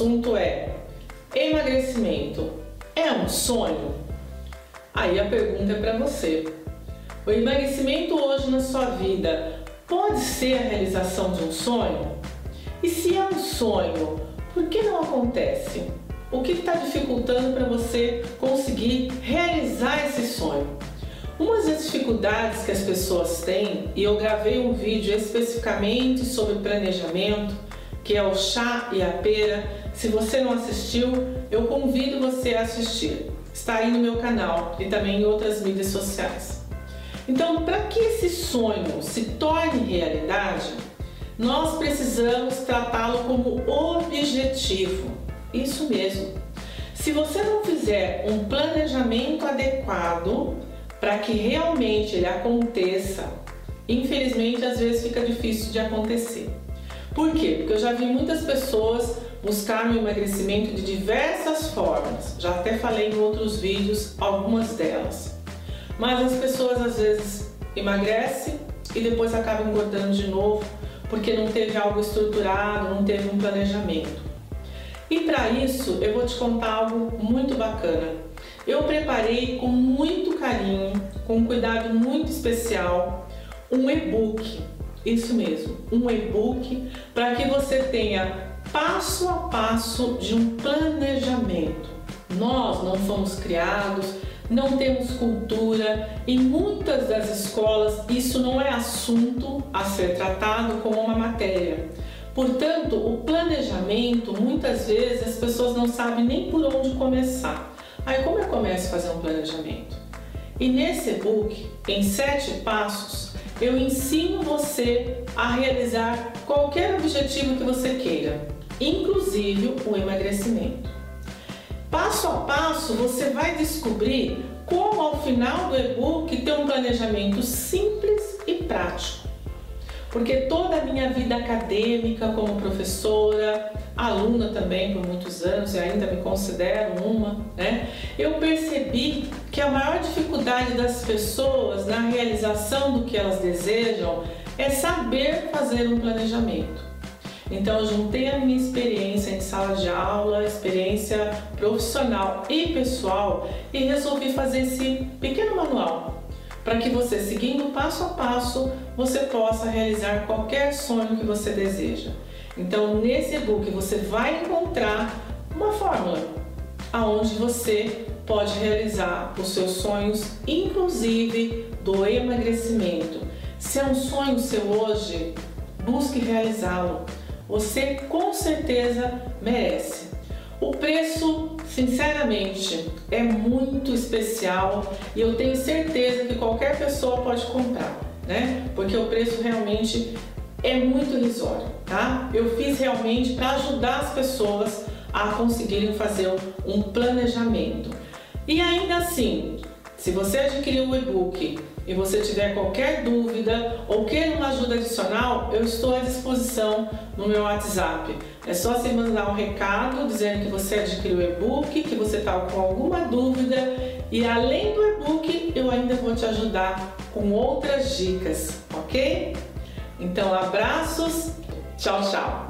assunto é: emagrecimento é um sonho? Aí a pergunta é para você. O emagrecimento hoje na sua vida pode ser a realização de um sonho? E se é um sonho, por que não acontece? O que está dificultando para você conseguir realizar esse sonho? Uma das dificuldades que as pessoas têm, e eu gravei um vídeo especificamente sobre planejamento, que é o chá e a pera. Se você não assistiu, eu convido você a assistir. Está aí no meu canal e também em outras mídias sociais. Então, para que esse sonho se torne realidade, nós precisamos tratá-lo como objetivo. Isso mesmo. Se você não fizer um planejamento adequado para que realmente ele aconteça, infelizmente às vezes fica difícil de acontecer. Por quê? Porque eu já vi muitas pessoas buscar o emagrecimento de diversas formas. Já até falei em outros vídeos algumas delas. Mas as pessoas às vezes emagrecem e depois acabam engordando de novo porque não teve algo estruturado, não teve um planejamento. E para isso eu vou te contar algo muito bacana. Eu preparei com muito carinho, com um cuidado muito especial, um e-book isso mesmo, um e-book para que você tenha passo a passo de um planejamento. Nós não fomos criados, não temos cultura, em muitas das escolas isso não é assunto a ser tratado como uma matéria. Portanto, o planejamento, muitas vezes as pessoas não sabem nem por onde começar. Aí, como eu começo a fazer um planejamento? E nesse e-book, em sete passos, eu ensino você a realizar qualquer objetivo que você queira, inclusive o emagrecimento. Passo a passo você vai descobrir como ao final do e-book ter um planejamento simples e prático. Porque toda a minha vida acadêmica como professora, aluna também por muitos anos e ainda me considero uma, né? Eu percebi que a maior dificuldade das pessoas na realização do que elas desejam é saber fazer um planejamento. Então eu juntei a minha experiência em sala de aula, experiência profissional e pessoal e resolvi fazer esse pequeno manual para que você, seguindo passo a passo, você possa realizar qualquer sonho que você deseja. Então, nesse e-book você vai encontrar uma fórmula aonde você pode realizar os seus sonhos, inclusive do emagrecimento. Se é um sonho seu hoje, busque realizá-lo. Você com certeza merece. O preço, sinceramente, é muito especial e eu tenho certeza que qualquer pessoa pode comprar, né? Porque o preço realmente é muito irrisório, tá? Eu fiz realmente para ajudar as pessoas a conseguirem fazer um planejamento. E ainda assim, se você adquiriu o e-book e você tiver qualquer dúvida ou queira uma ajuda adicional, eu estou à disposição no meu WhatsApp. É só você mandar um recado dizendo que você adquiriu o e-book, que você está com alguma dúvida e além do e-book eu ainda vou te ajudar com outras dicas, ok? Então, abraços, tchau, tchau!